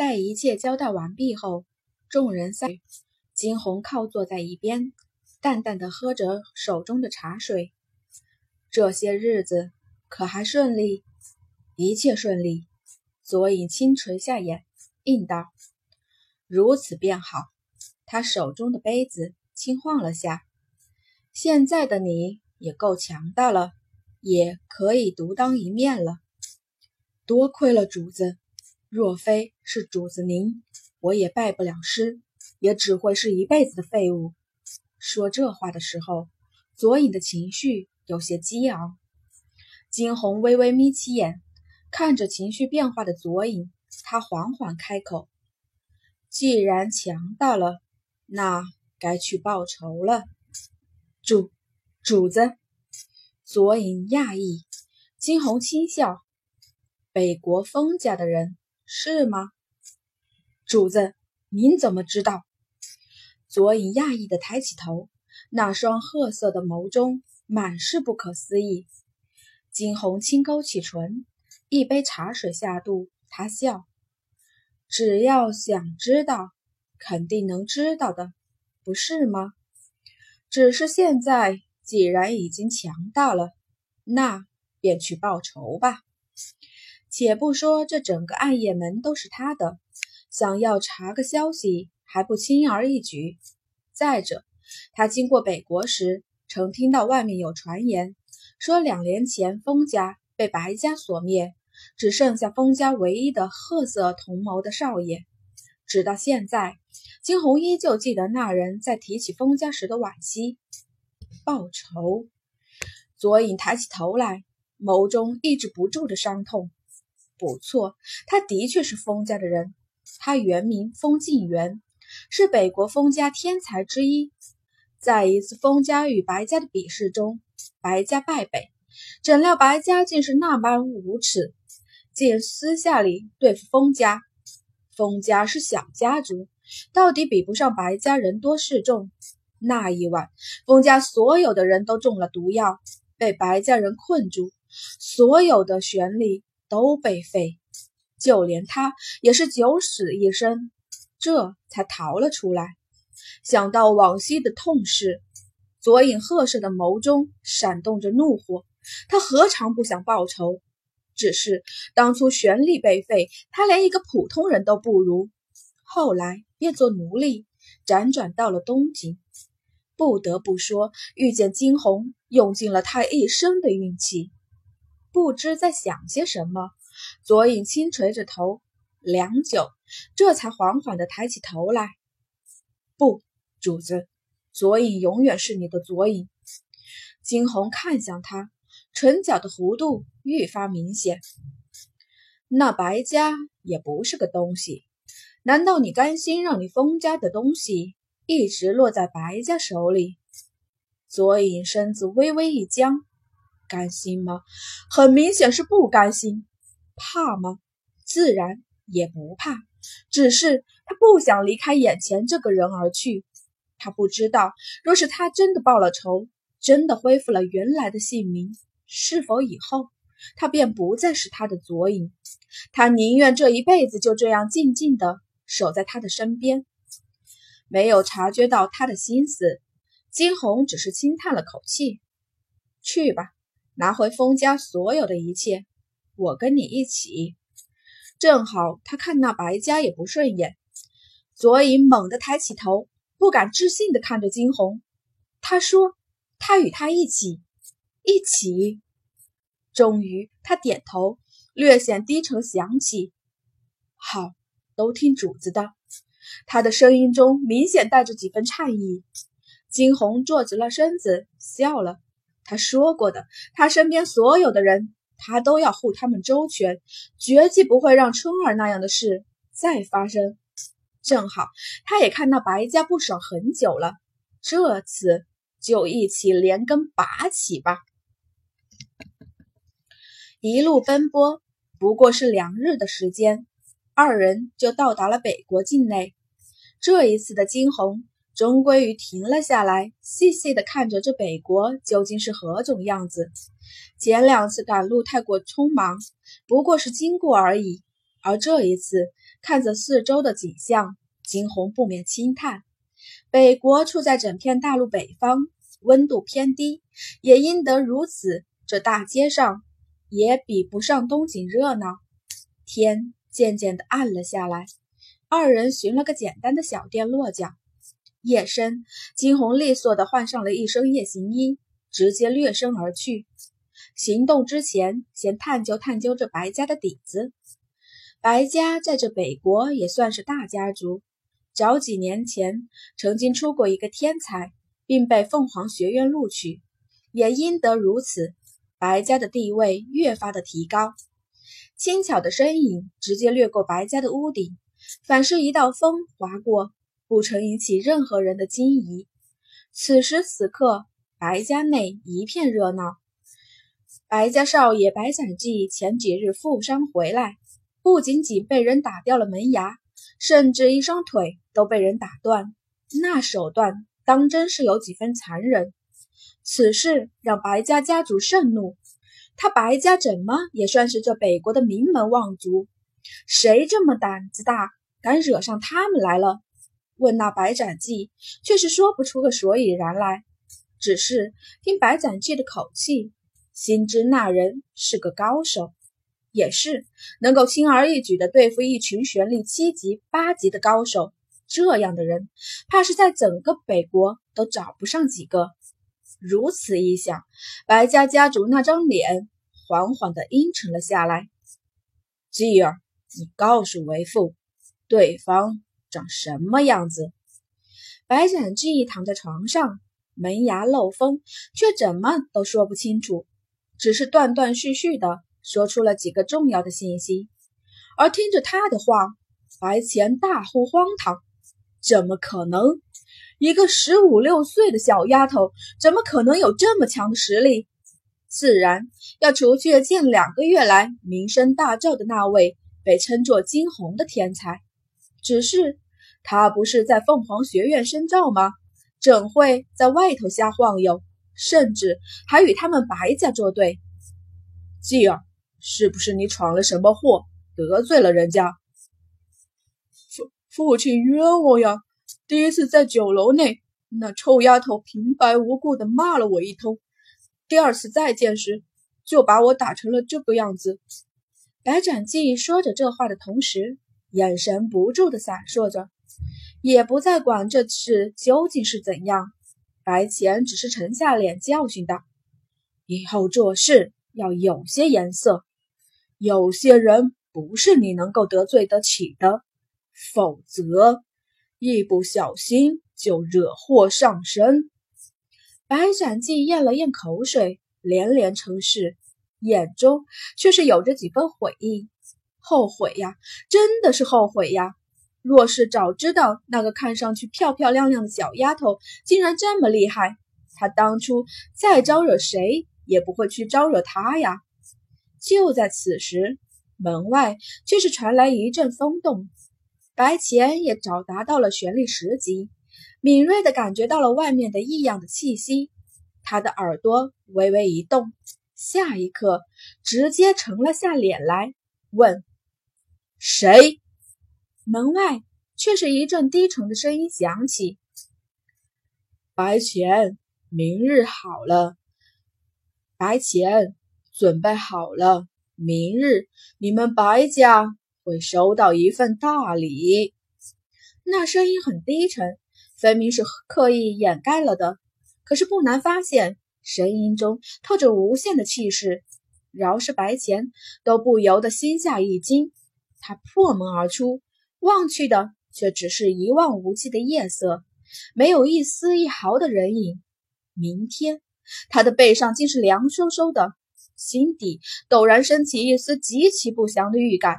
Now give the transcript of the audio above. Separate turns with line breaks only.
待一切交代完毕后，众人散。金红靠坐在一边，淡淡的喝着手中的茶水。这些日子可还顺利？
一切顺利。左影轻垂下眼，应道：“如此便好。”他手中的杯子轻晃了下。现在的你也够强大了，也可以独当一面了。多亏了主子，若非是主子您，我也拜不了师。也只会是一辈子的废物。说这话的时候，左影的情绪有些激昂。金红微微眯起眼，看着情绪变化的左影，他缓缓开口：“既然强大了，那该去报仇了。”主，主子。左影讶异。金红轻笑：“北国封家的人是吗？”主子，您怎么知道？左影讶异的抬起头，那双褐色的眸中满是不可思议。金红轻勾起唇，一杯茶水下肚，他笑：“只要想知道，肯定能知道的，不是吗？只是现在既然已经强大了，那便去报仇吧。且不说这整个暗夜门都是他的，想要查个消息。”还不轻而易举。再者，他经过北国时，曾听到外面有传言，说两年前封家被白家所灭，只剩下封家唯一的褐色同谋的少爷。直到现在，金红依旧记得那人在提起封家时的惋惜。报仇。左影抬起头来，眸中抑制不住的伤痛。不错，他的确是封家的人。他原名封敬元。是北国封家天才之一，在一次封家与白家的比试中，白家败北。怎料白家竟是那般无耻，竟私下里对付封家。封家是小家族，到底比不上白家人多势众。那一晚，封家所有的人都中了毒药，被白家人困住，所有的玄力都被废，就连他也是九死一生。这才逃了出来。想到往昔的痛事，左影褐色的眸中闪动着怒火。他何尝不想报仇？只是当初玄力被废，他连一个普通人都不如。后来变做奴隶，辗转到了东京。不得不说，遇见金红，用尽了他一生的运气。不知在想些什么，左影轻垂着头。良久，这才缓缓地抬起头来。不，主子，左影永远是你的左影。金红看向他，唇角的弧度愈发明显。那白家也不是个东西，难道你甘心让你封家的东西一直落在白家手里？左影身子微微一僵，甘心吗？很明显是不甘心。怕吗？自然。也不怕，只是他不想离开眼前这个人而去。他不知道，若是他真的报了仇，真的恢复了原来的姓名，是否以后他便不再是他的左影？他宁愿这一辈子就这样静静的守在他的身边。没有察觉到他的心思，金红只是轻叹了口气：“去吧，拿回封家所有的一切，我跟你一起。”正好他看那白家也不顺眼，左影猛地抬起头，不敢置信地看着金红。他说：“他与他一起，一起。”终于，他点头，略显低沉响起：“好，都听主子的。”他的声音中明显带着几分诧异。金红坐直了身子，笑了。他说过的，他身边所有的人。他都要护他们周全，绝计不会让春儿那样的事再发生。正好，他也看到白家不爽很久了，这次就一起连根拔起吧。一路奔波，不过是两日的时间，二人就到达了北国境内。这一次的惊鸿。终归于停了下来，细细的看着这北国究竟是何种样子。前两次赶路太过匆忙，不过是经过而已，而这一次
看着四周的景象，金红不免轻叹：北国处在整片大陆北方，温度偏低，也因得如此，这大街上也比不上东景热闹。天渐渐的暗了下来，二人寻了个简单的小店落脚。夜深，金红利索地换上了一身夜行衣，直接掠身而去。行动之前，先探究探究这白家的底子。白家在这北国也算是大家族，早几年前曾经出过一个天才，并被凤凰学院录取。也因得如此，白家的地位越发的提高。轻巧的身影直接掠过白家的屋顶，反是一道风划过。不曾引起任何人的惊疑。此时此刻，白家内一片热闹。白家少爷白展记前几日负伤回来，不仅仅被人打掉了门牙，甚至一双腿都被人打断，那手段当真是有几分残忍。此事让白家家族盛怒。他白家怎么也算是这北国的名门望族，谁这么胆子大，敢惹上他们来了？问那白展记，却是说不出个所以然来。只是听白展记的口气，心知那人是个高手，也是能够轻而易举的对付一群玄力七级、八级的高手。这样的人，怕是在整个北国都找不上几个。如此一想，白家家主那张脸缓缓的阴沉了下来。继儿，你告诉为父，对方。长什么样子？白展志躺在床上，门牙漏风，却怎么都说不清楚，只是断断续续的说出了几个重要的信息。而听着他的话，白钱大呼荒唐：怎么可能？一个十五六岁的小丫头，怎么可能有这么强的实力？自然要除去近两个月来名声大噪的那位被称作金红的天才。只是他不是在凤凰学院深造吗？怎会在外头瞎晃悠？甚至还与他们白家作对？继儿，是不是你闯了什么祸，得罪了人家？
父父亲冤枉呀！第一次在酒楼内，那臭丫头平白无故的骂了我一通；第二次再见时，就把我打成了这个样子。
白展记说着这话的同时。眼神不住的闪烁着，也不再管这事究竟是怎样。白浅只是沉下脸教训道：“以后做事要有些颜色，有些人不是你能够得罪得起的，否则一不小心就惹祸上身。”白展记咽了咽口水，连连称是，眼中却是有着几分悔意。后悔呀，真的是后悔呀！若是早知道那个看上去漂漂亮亮的小丫头竟然这么厉害，他当初再招惹谁也不会去招惹她呀。就在此时，门外却是传来一阵风动。白浅也早达到了玄力十级，敏锐的感觉到了外面的异样的气息，他的耳朵微微一动，下一刻直接沉了下脸来，问。谁？门外却是一阵低沉的声音响起：“
白钱，明日好了。白钱，准备好了，明日你们白家会收到一份大礼。”
那声音很低沉，分明是刻意掩盖了的。可是不难发现，声音中透着无限的气势，饶是白钱都不由得心下一惊。他破门而出，望去的却只是一望无际的夜色，没有一丝一毫的人影。明天，他的背上竟是凉飕飕的，心底陡然升起一丝极其不祥的预感。